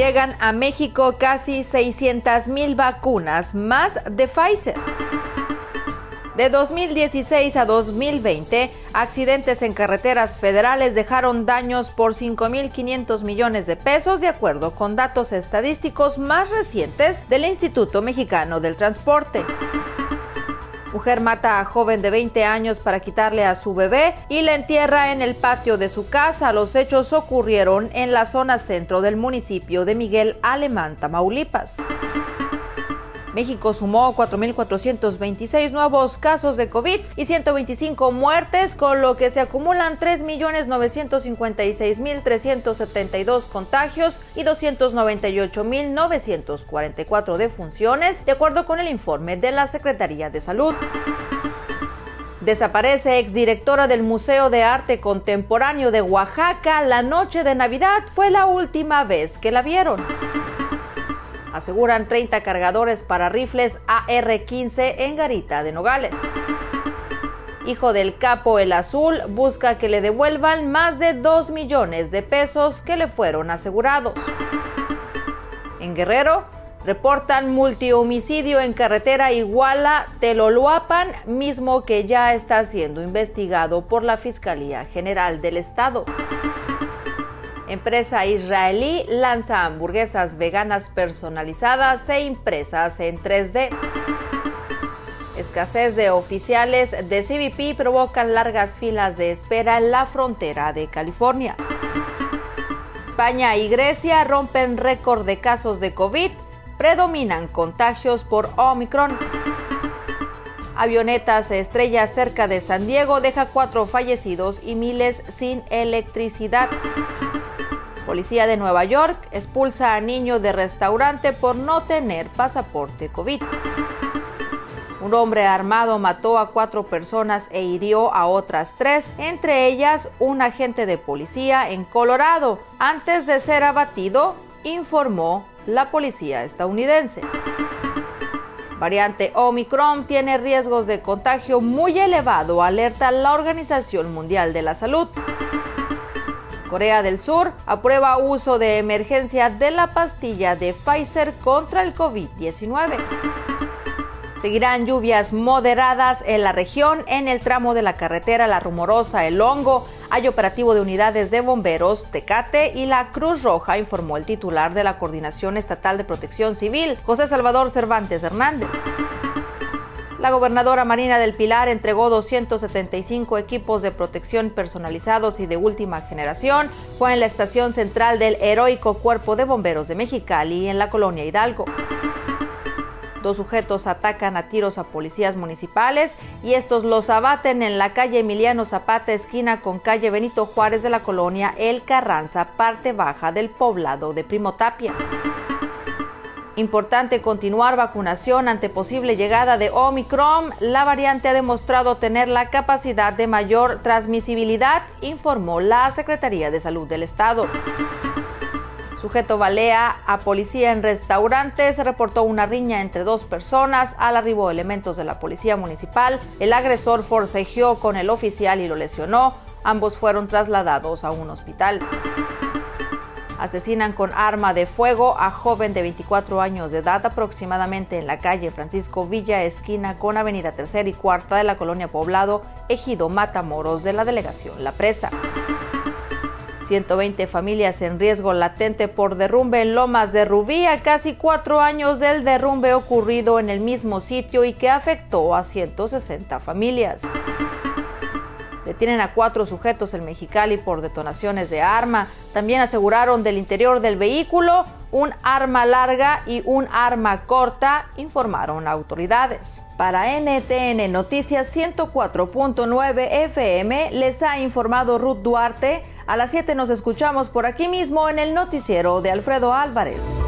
Llegan a México casi 600 mil vacunas más de Pfizer. De 2016 a 2020, accidentes en carreteras federales dejaron daños por 5.500 millones de pesos, de acuerdo con datos estadísticos más recientes del Instituto Mexicano del Transporte. Mujer mata a joven de 20 años para quitarle a su bebé y la entierra en el patio de su casa. Los hechos ocurrieron en la zona centro del municipio de Miguel Alemán, Tamaulipas. México sumó 4.426 nuevos casos de COVID y 125 muertes, con lo que se acumulan 3.956.372 contagios y 298.944 defunciones, de acuerdo con el informe de la Secretaría de Salud. Desaparece exdirectora del Museo de Arte Contemporáneo de Oaxaca. La noche de Navidad fue la última vez que la vieron aseguran 30 cargadores para rifles AR-15 en Garita de Nogales. Hijo del capo El Azul busca que le devuelvan más de 2 millones de pesos que le fueron asegurados. En Guerrero, reportan multihomicidio en carretera Iguala-Teloluapan, mismo que ya está siendo investigado por la Fiscalía General del Estado. Empresa israelí lanza hamburguesas veganas personalizadas e impresas en 3D. Escasez de oficiales de CBP provocan largas filas de espera en la frontera de California. España y Grecia rompen récord de casos de COVID, predominan contagios por Omicron. Avioneta se estrella cerca de San Diego, deja cuatro fallecidos y miles sin electricidad. Policía de Nueva York expulsa a niño de restaurante por no tener pasaporte COVID. Un hombre armado mató a cuatro personas e hirió a otras tres, entre ellas un agente de policía en Colorado, antes de ser abatido, informó la policía estadounidense. Variante Omicron tiene riesgos de contagio muy elevado, alerta la Organización Mundial de la Salud. Corea del Sur aprueba uso de emergencia de la pastilla de Pfizer contra el COVID-19. Seguirán lluvias moderadas en la región en el tramo de la carretera La Rumorosa El Hongo. Hay operativo de unidades de bomberos, Tecate y la Cruz Roja, informó el titular de la Coordinación Estatal de Protección Civil, José Salvador Cervantes Hernández. La gobernadora Marina del Pilar entregó 275 equipos de protección personalizados y de última generación. Fue en la estación central del heroico Cuerpo de Bomberos de Mexicali, en la colonia Hidalgo. Dos sujetos atacan a tiros a policías municipales y estos los abaten en la calle Emiliano Zapata, esquina con calle Benito Juárez de la colonia El Carranza, parte baja del poblado de Primo Tapia. Importante continuar vacunación ante posible llegada de Omicron. La variante ha demostrado tener la capacidad de mayor transmisibilidad, informó la Secretaría de Salud del Estado. Sujeto balea a policía en restaurante. Se reportó una riña entre dos personas. Al arribo elementos de la policía municipal, el agresor forcejeó con el oficial y lo lesionó. Ambos fueron trasladados a un hospital. Asesinan con arma de fuego a joven de 24 años de edad aproximadamente en la calle Francisco Villa, esquina con Avenida Tercera y Cuarta de la colonia Poblado, Ejido Matamoros de la delegación La Presa. 120 familias en riesgo latente por derrumbe en Lomas de Rubí a casi cuatro años del derrumbe ocurrido en el mismo sitio y que afectó a 160 familias. Detienen a cuatro sujetos en Mexicali por detonaciones de arma. También aseguraron del interior del vehículo un arma larga y un arma corta, informaron autoridades. Para NTN Noticias 104.9 FM les ha informado Ruth Duarte. A las 7 nos escuchamos por aquí mismo en el noticiero de Alfredo Álvarez.